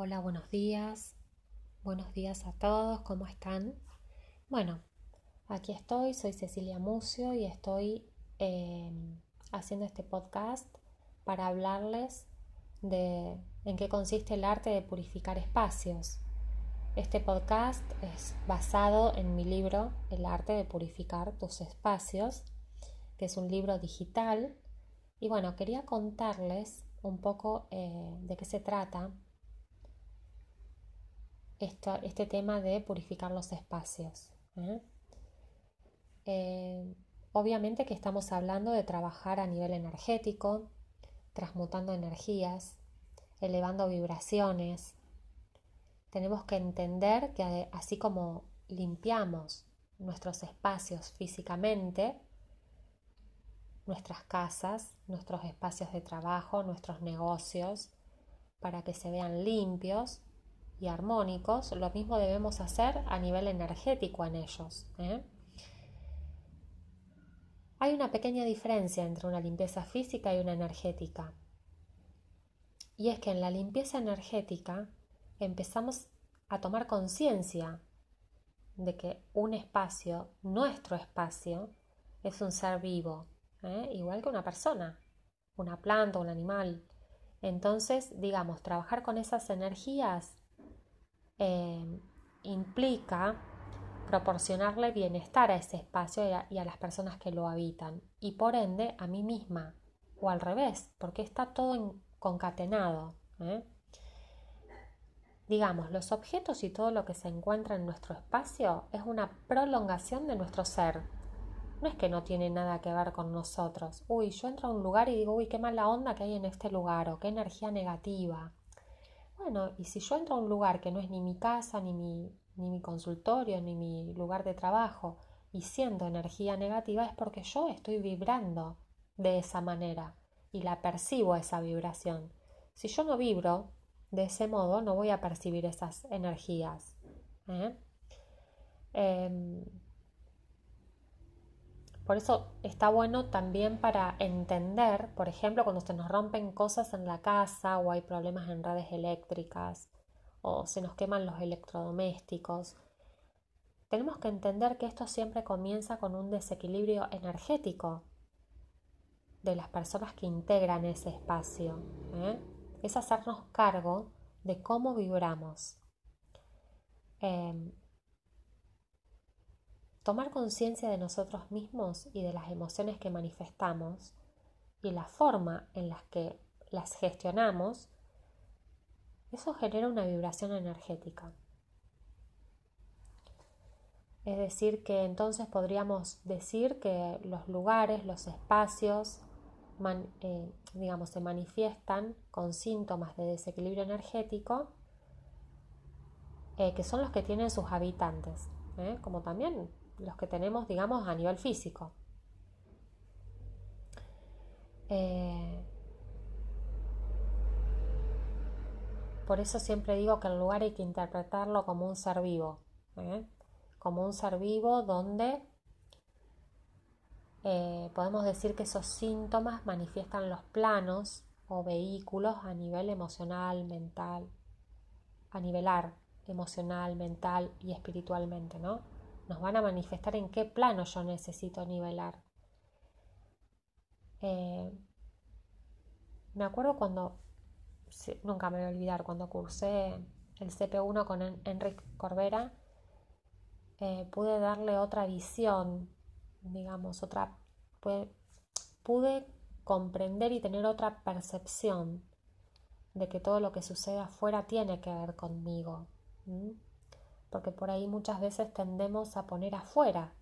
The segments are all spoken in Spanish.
Hola, buenos días. Buenos días a todos, ¿cómo están? Bueno, aquí estoy, soy Cecilia Mucio y estoy eh, haciendo este podcast para hablarles de en qué consiste el arte de purificar espacios. Este podcast es basado en mi libro El arte de purificar tus espacios, que es un libro digital. Y bueno, quería contarles un poco eh, de qué se trata este tema de purificar los espacios. ¿eh? Eh, obviamente que estamos hablando de trabajar a nivel energético, transmutando energías, elevando vibraciones. Tenemos que entender que así como limpiamos nuestros espacios físicamente, nuestras casas, nuestros espacios de trabajo, nuestros negocios, para que se vean limpios, y armónicos, lo mismo debemos hacer a nivel energético en ellos. ¿eh? Hay una pequeña diferencia entre una limpieza física y una energética. Y es que en la limpieza energética empezamos a tomar conciencia de que un espacio, nuestro espacio, es un ser vivo, ¿eh? igual que una persona, una planta, un animal. Entonces, digamos, trabajar con esas energías eh, implica proporcionarle bienestar a ese espacio y a, las personas que lo habitan y por ende a mí misma o al revés, porque está todo concatenado. ¿eh? Digamos, los objetos y todo lo que se encuentra en nuestro espacio es una prolongación de nuestro ser. No es que no tiene nada que ver con nosotros. Uy, yo entro a un lugar y digo, uy, qué mala onda que hay en este lugar o qué energía negativa. Bueno, y si yo entro a un lugar que no es ni mi casa, ni mi, ni mi consultorio, ni mi lugar de trabajo, y siendo energía negativa, es porque yo estoy vibrando de esa manera y la percibo esa vibración. Si yo no vibro de ese modo, no voy a percibir esas energías. ¿eh? Em, por eso está bueno también para entender, por ejemplo, cuando se nos rompen cosas en la casa o hay problemas en redes eléctricas o se nos queman los electrodomésticos. Tenemos que entender que esto siempre comienza con un desequilibrio energético de las personas que integran ese espacio. ¿eh? Es hacernos cargo de cómo vibramos. Em, Tomar conciencia de nosotros mismos y de las emociones que manifestamos y la forma en la que las gestionamos, eso genera una vibración energética. Es decir, que entonces podríamos decir que los lugares, los espacios, eh, digamos, se manifiestan con síntomas de desequilibrio energético, eh, que son los que tienen sus habitantes, ¿eh? como también los que tenemos, digamos, a nivel físico. Eh, por eso siempre digo que el lugar hay que interpretarlo como un ser vivo, ¿eh? como un ser vivo donde eh, podemos decir que esos síntomas manifiestan los planos o vehículos a nivel emocional, mental, a nivelar emocional, mental y espiritualmente, ¿no? Nos van a manifestar en qué plano yo necesito nivelar. Eh, me acuerdo cuando, nunca me voy a olvidar, cuando cursé el CP1 con Enrique Corbera, eh, pude darle otra visión, digamos, otra, pude, comprender y tener otra percepción de que todo lo que sucede afuera tiene que ver conmigo porque por ahí muchas veces tendemos a poner afuera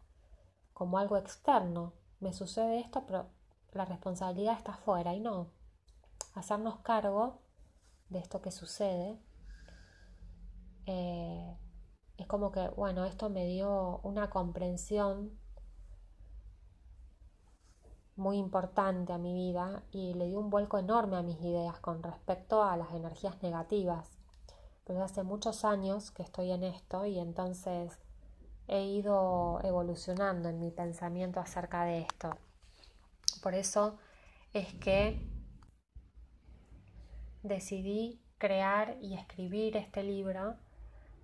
como algo externo. Me sucede esto, pero la responsabilidad está afuera y no. Hacernos cargo de esto que sucede eh, es como que, bueno, esto me dio una comprensión muy importante a mi vida y le dio un vuelco enorme a mis ideas con respecto a las energías negativas pero hace muchos años que estoy en esto y entonces he ido evolucionando en mi pensamiento acerca de esto. Por eso es que decidí crear y escribir este libro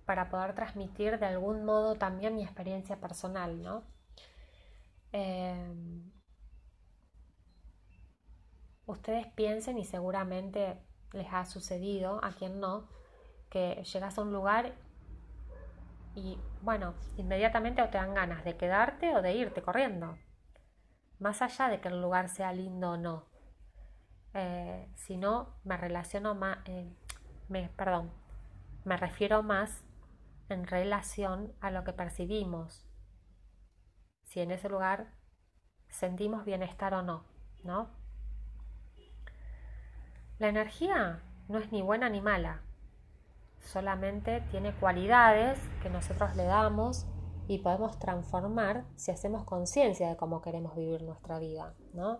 para poder transmitir de algún modo también mi experiencia personal, ¿no? Em, ustedes piensen y seguramente les ha sucedido, a quien no, que llegas a un lugar y bueno, inmediatamente te dan ganas de quedarte o de irte corriendo, más allá de que el lugar sea lindo o no. Eh, si no, me relaciono más, me, perdón, me refiero más en relación a lo que percibimos, si en ese lugar sentimos bienestar o no, ¿no? La energía no es ni buena ni mala, solamente tiene cualidades que nosotros le damos y podemos transformar si hacemos conciencia de cómo queremos vivir nuestra vida, ¿no?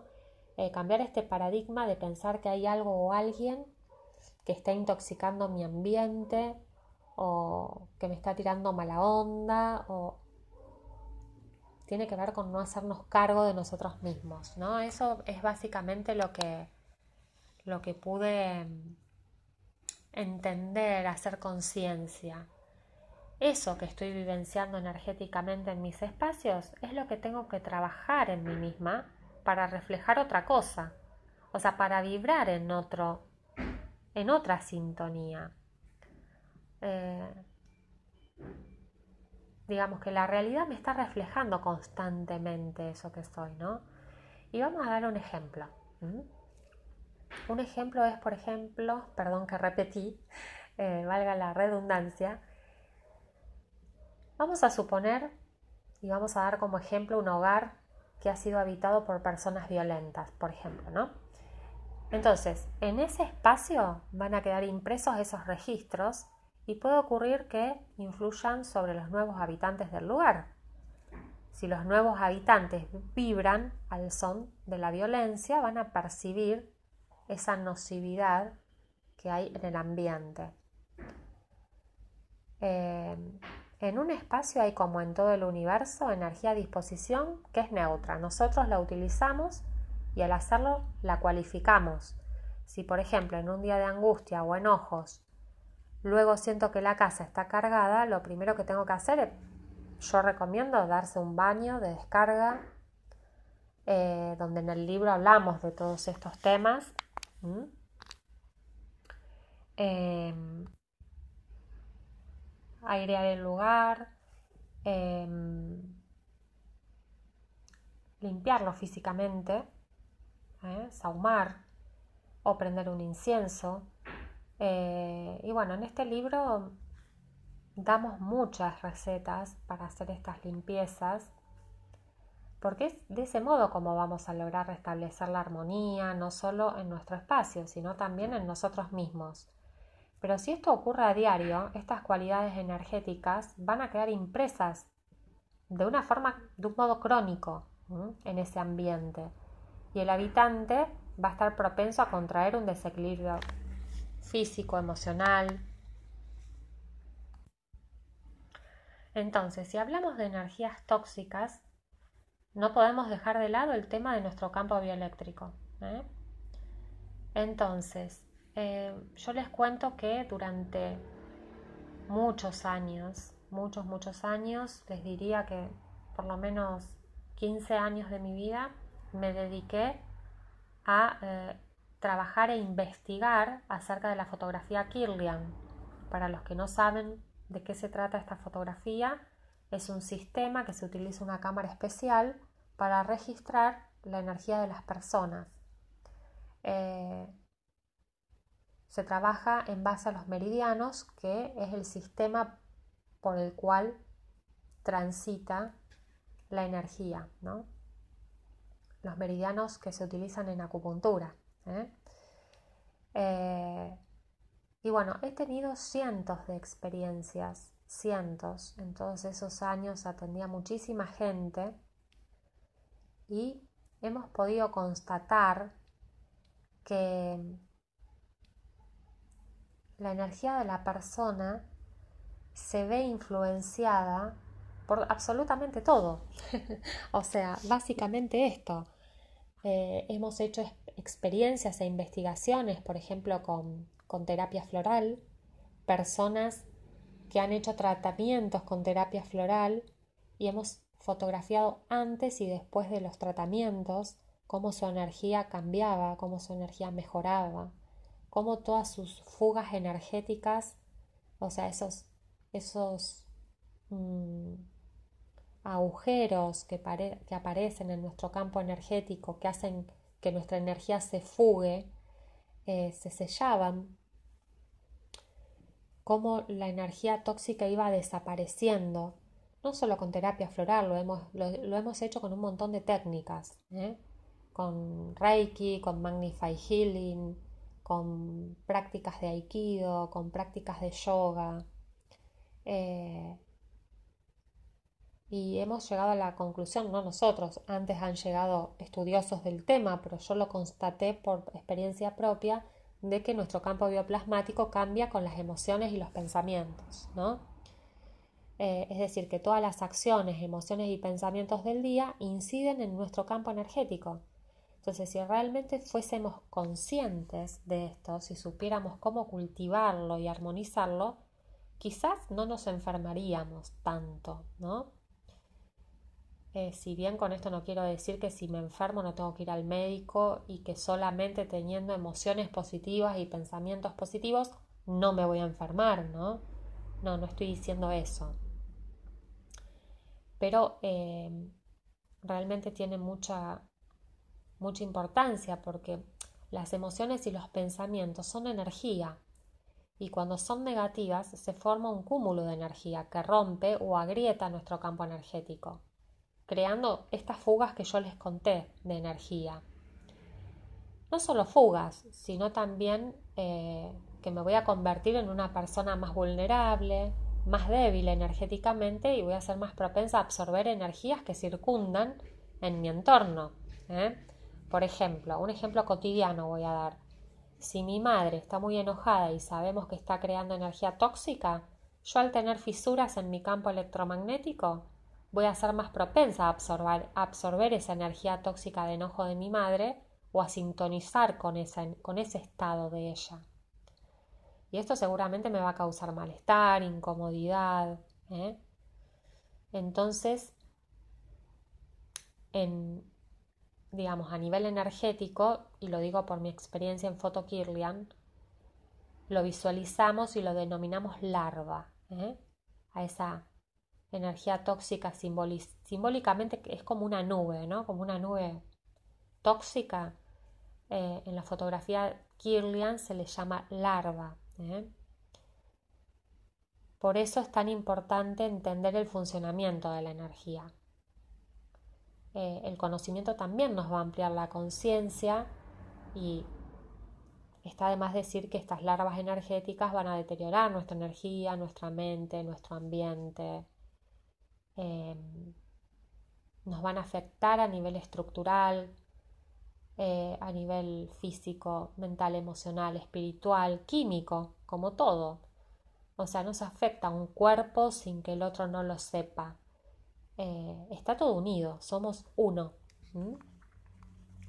Eh, cambiar este paradigma de pensar que hay algo o alguien que está intoxicando mi ambiente o que me está tirando mala onda o tiene que ver con no hacernos cargo de nosotros mismos, ¿no? Eso es básicamente lo que lo que pude entender, hacer conciencia. Eso que estoy vivenciando energéticamente en mis espacios es lo que tengo que trabajar en mí misma para reflejar otra cosa, o sea, para vibrar en otro, en otra sintonía. Eh, digamos que la realidad me está reflejando constantemente eso que soy, ¿no? Y vamos a dar un ejemplo. Un ejemplo es, por ejemplo, perdón que repetí, eh, valga la redundancia, vamos a suponer y vamos a dar como ejemplo un hogar que ha sido habitado por personas violentas, por ejemplo, ¿no? Entonces, en ese espacio van a quedar impresos esos registros y puede ocurrir que influyan sobre los nuevos habitantes del lugar. Si los nuevos habitantes vibran al son de la violencia, van a percibir esa nocividad que hay en el ambiente. Eh, en un espacio hay como en todo el universo energía a disposición que es neutra. Nosotros la utilizamos y al hacerlo la cualificamos. Si por ejemplo en un día de angustia o enojos luego siento que la casa está cargada, lo primero que tengo que hacer, yo recomiendo darse un baño de descarga, eh, donde en el libro hablamos de todos estos temas Em, airear el lugar, em, limpiarlo físicamente, ¿eh? saumar o prender un incienso. Eh, y bueno, en este libro damos muchas recetas para hacer estas limpiezas porque es de ese modo como vamos a lograr restablecer la armonía, no solo en nuestro espacio, sino también en nosotros mismos. Pero si esto ocurre a diario, estas cualidades energéticas van a quedar impresas de una forma, de un modo crónico en ese ambiente. Y el habitante va a estar propenso a contraer un desequilibrio físico, emocional. Entonces, si hablamos de energías tóxicas, no podemos dejar de lado el tema de nuestro campo bioeléctrico. ¿eh? Entonces, eh, yo les cuento que durante muchos años, muchos, muchos años, les diría que por lo menos 15 años de mi vida, me dediqué a eh, trabajar e investigar acerca de la fotografía Kirlian. Para los que no saben de qué se trata esta fotografía, es un sistema que se utiliza una cámara especial para registrar la energía de las personas. Eh, se trabaja en base a los meridianos, que es el sistema por el cual transita la energía, los meridianos que se utilizan en acupuntura. ¿eh? Eh, y bueno, he tenido cientos de experiencias cientos. En todos esos años atendía muchísima gente y hemos podido constatar que la energía de la persona se ve influenciada por absolutamente todo. o sea, básicamente esto. Eh, hemos hecho experiencias e investigaciones, por ejemplo, con, con terapia floral, personas que han hecho tratamientos con terapia floral y hemos fotografiado antes y después de los tratamientos cómo su energía cambiaba, cómo su energía mejoraba, cómo todas sus fugas energéticas, o sea, esos, esos mm, agujeros que, aparecen en nuestro campo energético, que hacen que nuestra energía se fugue, eh, se sellaban, cómo la energía tóxica iba desapareciendo, no solo con terapia floral, lo hemos, lo, hemos hecho con un montón de técnicas, ¿eh? con Reiki, con Magnify Healing, con prácticas de Aikido, con prácticas de yoga. Eh, y hemos llegado a la conclusión, no nosotros, antes han llegado estudiosos del tema, pero yo lo constaté por experiencia propia, de que nuestro campo bioplasmático cambia con las emociones y los pensamientos, ¿no? Eh, es decir, que todas las acciones, emociones y pensamientos del día inciden en nuestro campo energético. Entonces, si realmente fuésemos conscientes de esto, si supiéramos cómo cultivarlo y armonizarlo, quizás no nos enfermaríamos tanto, ¿no? Eh, si bien con esto no quiero decir que si me enfermo no tengo que ir al médico y que solamente teniendo emociones positivas y pensamientos positivos no me voy a enfermar, ¿no? No, no estoy diciendo eso. Pero eh, realmente tiene mucha, mucha importancia porque las emociones y los pensamientos son energía y cuando son negativas se forma un cúmulo de energía que rompe o agrieta nuestro campo energético creando estas fugas que yo les conté de energía. No solo fugas, sino también eh, que me voy a convertir en una persona más vulnerable, más débil energéticamente y voy a ser más propensa a absorber energías que circundan en mi entorno. ¿eh? Por ejemplo, un ejemplo cotidiano voy a dar. Si mi madre está muy enojada y sabemos que está creando energía tóxica, yo al tener fisuras en mi campo electromagnético voy a ser más propensa a absorber, esa energía tóxica de enojo de mi madre o a sintonizar con ese estado de ella. Y esto seguramente me va a causar malestar, incomodidad. ¿eh? Entonces, en, digamos, a nivel energético, y lo digo por mi experiencia en Foto Kirlian, lo visualizamos y lo denominamos larva, ¿eh? a esa energía tóxica simbólicamente es como una nube, ¿no? Como una nube tóxica. Eh, en la fotografía Kirlian se le llama larva. ¿Eh? Por eso es tan importante entender el funcionamiento de la energía. Eh, el conocimiento también nos va a ampliar la conciencia y está de más decir que estas larvas energéticas van a deteriorar nuestra energía, nuestra mente, nuestro ambiente, Em, nos van a afectar a nivel estructural, eh, a nivel físico, mental, emocional, espiritual, químico, como todo. O sea, nos afecta un cuerpo sin que el otro no lo sepa. Eh, está todo unido, somos uno.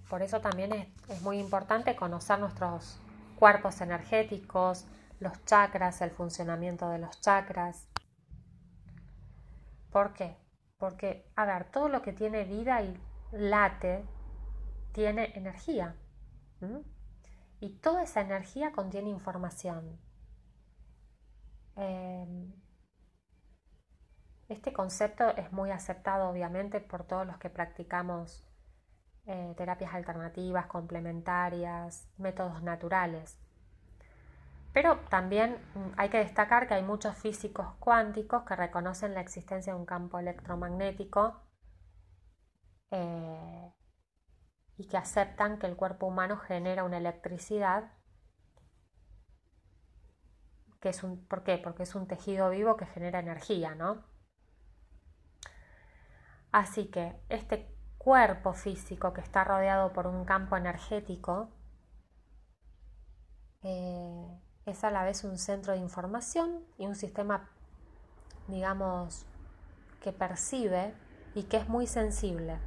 Por eso también es, es muy importante conocer nuestros cuerpos energéticos, los chakras, el funcionamiento de los chakras. ¿Por qué? Porque, a ver, todo lo que tiene vida y late tiene energía. Y toda esa energía contiene información. Em, este concepto es muy aceptado, obviamente, por todos los que practicamos eh, terapias alternativas, complementarias, métodos naturales. Pero también mm, hay que destacar que hay muchos físicos cuánticos que reconocen la existencia de un campo electromagnético eh, y que aceptan que el cuerpo humano genera una electricidad. Que es un, ¿Por qué? Porque es un tejido vivo que genera energía, ¿no? Así que este cuerpo físico que está rodeado por un campo energético eh, es a la vez un centro de información y un sistema, digamos, que percibe y que es muy sensible.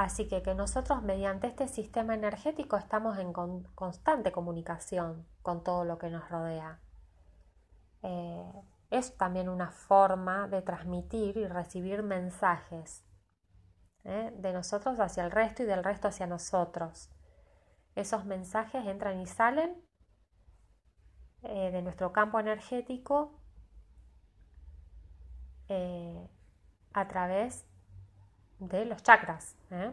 Así que que nosotros mediante este sistema energético estamos en constante comunicación con todo lo que nos rodea. Eh, es también una forma de transmitir y recibir mensajes ¿eh? de nosotros hacia el resto y del resto hacia nosotros. Esos mensajes entran y salen eh, de nuestro campo energético a través de los chakras. ¿eh?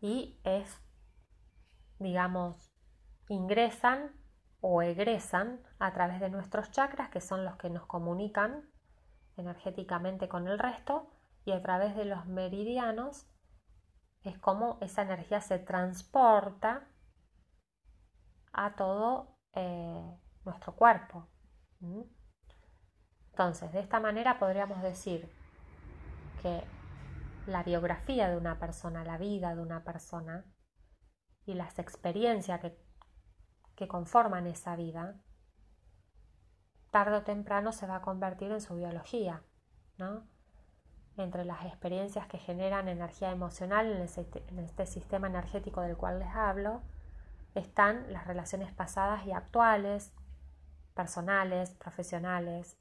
Y es, digamos, ingresan o egresan a través de nuestros chakras, que son los que nos comunican energéticamente con el resto, y a través de los meridianos es como esa energía se transporta a todo eh, nuestro cuerpo. Entonces, de esta manera podríamos decir que la biografía de una persona, la vida de una persona y las experiencias que, que conforman esa vida, tarde o temprano se va a convertir en su biología, ¿no? Entre las experiencias que generan energía emocional en este, en este sistema energético del cual les hablo, están las relaciones pasadas y actuales, personales, profesionales,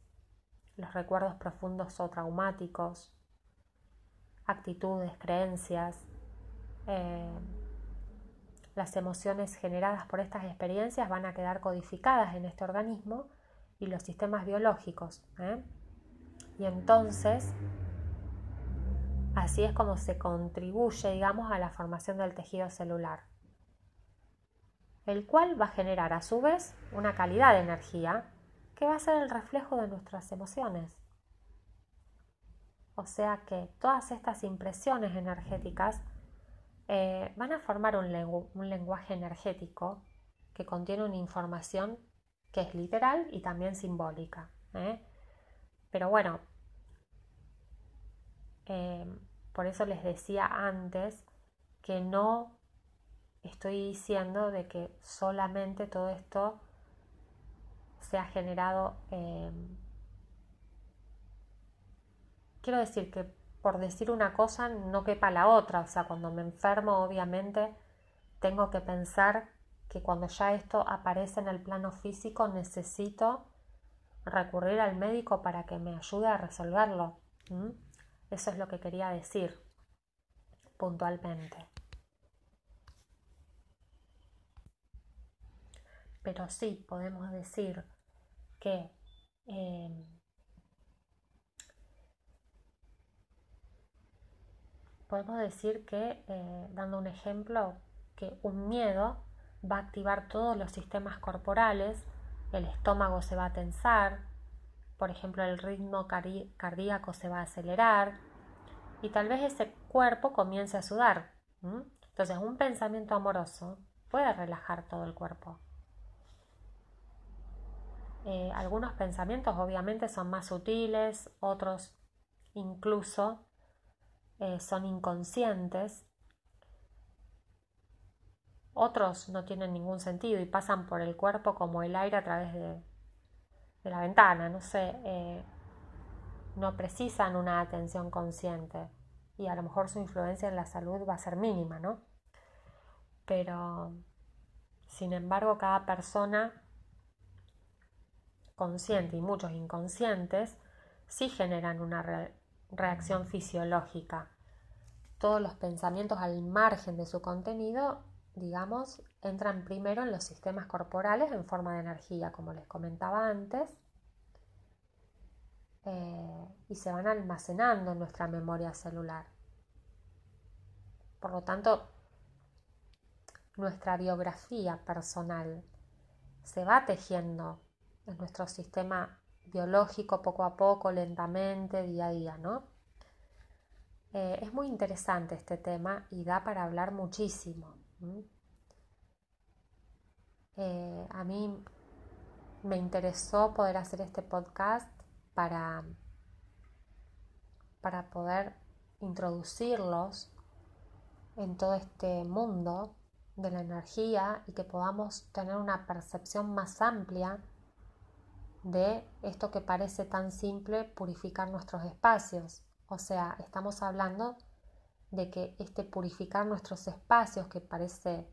los recuerdos profundos o traumáticos, actitudes, creencias, eh, las emociones generadas por estas experiencias van a quedar codificadas en este organismo y los sistemas biológicos. ¿eh? Y entonces, así es como se contribuye, digamos, a la formación del tejido celular, el cual va a generar a su vez una calidad de energía que va a ser el reflejo de nuestras emociones. O sea que todas estas impresiones energéticas eh, van a formar un, lenguaje energético que contiene una información que es literal y también simbólica. ¿eh? Pero bueno, eh, por eso les decía antes que no estoy diciendo de que solamente todo esto se ha generado... Eh, quiero decir que por decir una cosa no quepa la otra, o sea, cuando me enfermo obviamente tengo que pensar que cuando ya esto aparece en el plano físico necesito recurrir al médico para que me ayude a resolverlo. Eso es lo que quería decir puntualmente. Pero sí, podemos decir que em, podemos decir que, eh, dando un ejemplo, que un miedo va a activar todos los sistemas corporales, el estómago se va a tensar, por ejemplo, el ritmo cardíaco se va a acelerar y tal vez ese cuerpo comience a sudar. Entonces, un pensamiento amoroso puede relajar todo el cuerpo. Eh, algunos pensamientos obviamente son más sutiles, otros incluso eh, son inconscientes, otros no tienen ningún sentido y pasan por el cuerpo como el aire a través de, la ventana, no sé, eh, no precisan una atención consciente y a lo mejor su influencia en la salud va a ser mínima, ¿no? Pero, sin embargo, cada persona consciente y muchos inconscientes sí generan una reacción fisiológica. Todos los pensamientos al margen de su contenido, digamos, entran primero en los sistemas corporales en forma de energía, como les comentaba antes, eh, y se van almacenando en nuestra memoria celular. Por lo tanto, nuestra biografía personal se va tejiendo en nuestro sistema biológico poco a poco, lentamente, día a día, ¿no? Eh, es muy interesante este tema y da para hablar muchísimo. Eh, a mí me interesó poder hacer este podcast para, para poder introducirlos en todo este mundo de la energía y que podamos tener una percepción más amplia de esto que parece tan simple, purificar nuestros espacios. O sea, estamos hablando de que este purificar nuestros espacios que parece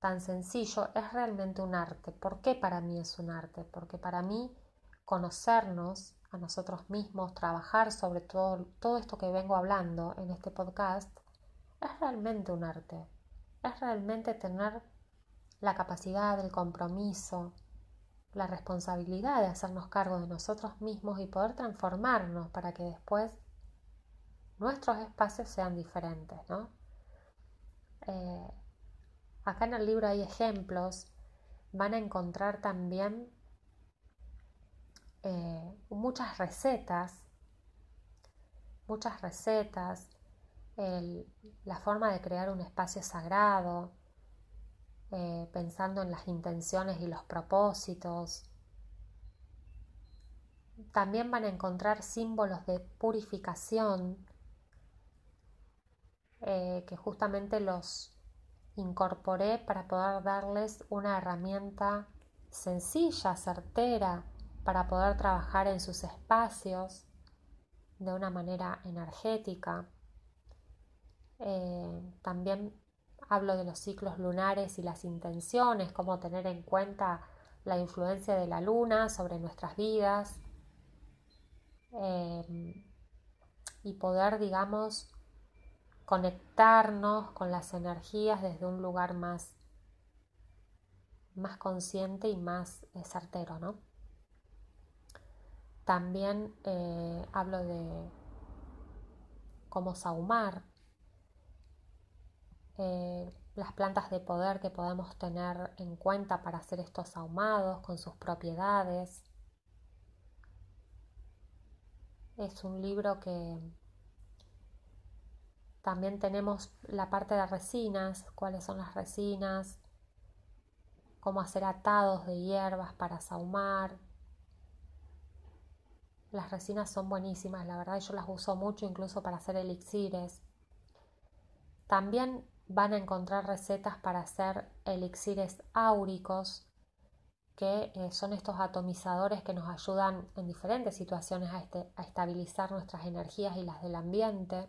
tan sencillo es realmente un arte. ¿Por qué para mí es un arte? Porque para mí conocernos a nosotros mismos, trabajar sobre todo, todo esto que vengo hablando en este podcast, es realmente un arte. Es realmente tener la capacidad, el compromiso, la responsabilidad de hacernos cargo de nosotros mismos y poder transformarnos para que después nuestros espacios sean diferentes, ¿no? Eh, Acá en el libro hay ejemplos, van a encontrar también eh, muchas recetas, muchas recetas, la forma de crear un espacio sagrado, eh, pensando en las intenciones y los propósitos. También van a encontrar símbolos de purificación eh, que justamente los, incorporé para poder darles una herramienta sencilla, certera, para poder trabajar en sus espacios de una manera energética. Eh, también hablo de los ciclos lunares y las intenciones, cómo tener en cuenta la influencia de la luna sobre nuestras vidas eh, y poder, digamos, conectarnos con las energías desde un lugar más, más consciente y más eh, certero, ¿no? También eh, hablo de cómo saumar, eh, las plantas de poder que podemos tener en cuenta para hacer estos ahumados con sus propiedades. Es un libro que también tenemos la parte de resinas, cuáles son las resinas, cómo hacer atados de hierbas para saumar. Las resinas son buenísimas, la verdad yo las uso mucho incluso para hacer elixires. También van a encontrar recetas para hacer elixires áuricos, que eh, son estos atomizadores que nos ayudan en diferentes situaciones a, este, estabilizar nuestras energías y las del ambiente.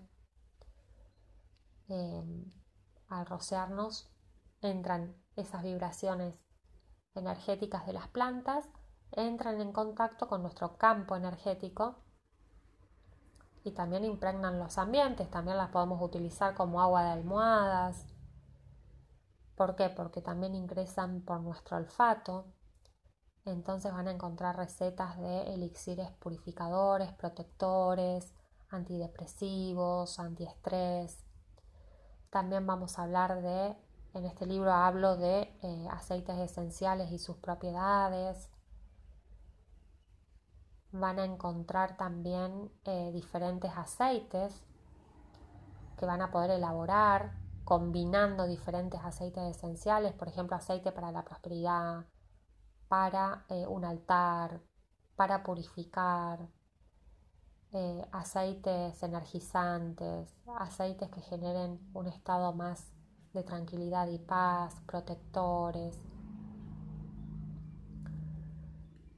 Em, al rociarnos entran esas vibraciones energéticas de las plantas, entran en contacto con nuestro campo energético y también impregnan los ambientes, también las podemos utilizar como agua de almohadas. ¿Por qué? Porque también ingresan por nuestro olfato. Entonces van a encontrar recetas de elixires purificadores, protectores, antidepresivos, antiestrés, también vamos a hablar de, en este libro hablo de eh, aceites esenciales y sus propiedades. Van a encontrar también eh, diferentes aceites que van a poder elaborar combinando diferentes aceites esenciales, por ejemplo, aceite para la prosperidad, para eh, un altar, para purificar, eh, aceites energizantes, aceites que generen un estado más de tranquilidad y paz, protectores.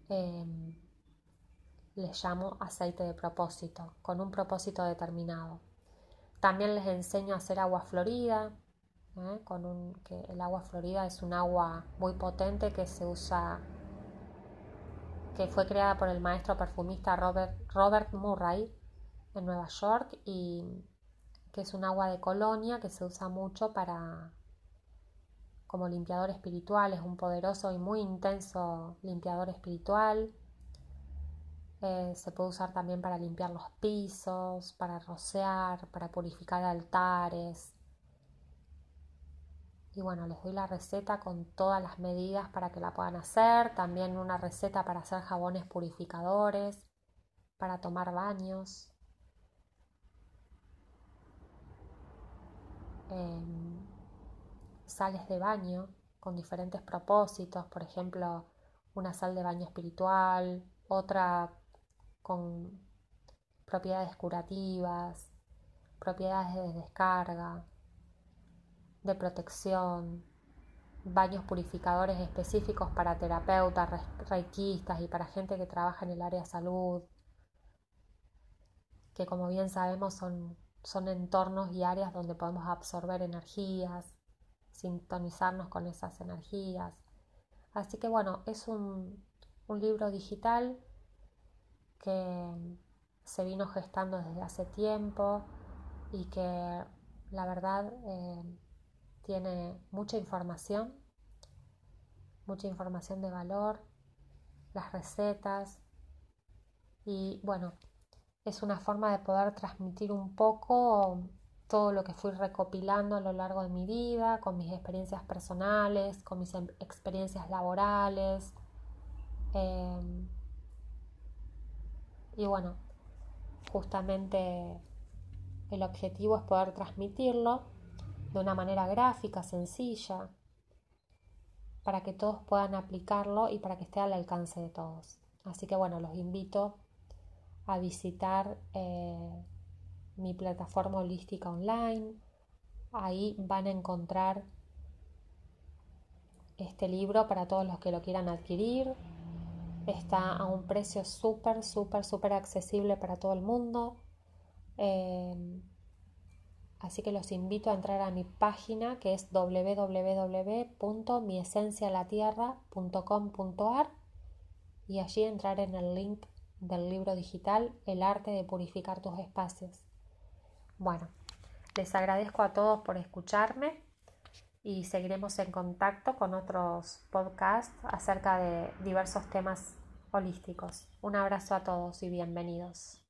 Em, les llamo aceite de propósito, con un propósito determinado. También les enseño a hacer agua florida, ¿eh? con un, que el agua florida es un agua muy potente que se usa que fue creada por el maestro perfumista Robert, Robert Murray en Nueva York y que es un agua de colonia que se usa mucho para como limpiador espiritual, es un poderoso y muy intenso limpiador espiritual. Eh, se puede usar también para limpiar los pisos, para rociar, para purificar altares, y bueno, les doy la receta con todas las medidas para que la puedan hacer. También una receta para hacer jabones purificadores, para tomar baños. Em, sales de baño con diferentes propósitos, por ejemplo, una sal de baño espiritual, otra con propiedades curativas, propiedades de descarga, de protección, baños purificadores específicos para terapeutas, reikistas y para gente que trabaja en el área de salud. que como bien sabemos son, son entornos y áreas donde podemos absorber energías, sintonizarnos con esas energías. Así que bueno, es un, un libro digital que se vino gestando desde hace tiempo y que la verdad eh, tiene mucha información, mucha información de valor, las recetas y bueno, es una forma de poder transmitir un poco todo lo que fui recopilando a lo largo de mi vida, con mis experiencias personales, con mis em, experiencias laborales. Em, y bueno, justamente el objetivo es poder transmitirlo de una manera gráfica, sencilla, para que todos puedan aplicarlo y para que esté al alcance de todos. Así que bueno, los invito a visitar eh, mi plataforma holística online. Ahí van a encontrar este libro para todos los que lo quieran adquirir. Está a un precio súper, súper, súper accesible para todo el mundo. Eh, así que los invito a entrar a mi página que es www.miesencialatierra.com.ar y allí entrar en el link del libro digital El arte de purificar tus espacios. Bueno, les agradezco a todos por escucharme y seguiremos en contacto con otros podcasts acerca de diversos temas holísticos. Un abrazo a todos y bienvenidos.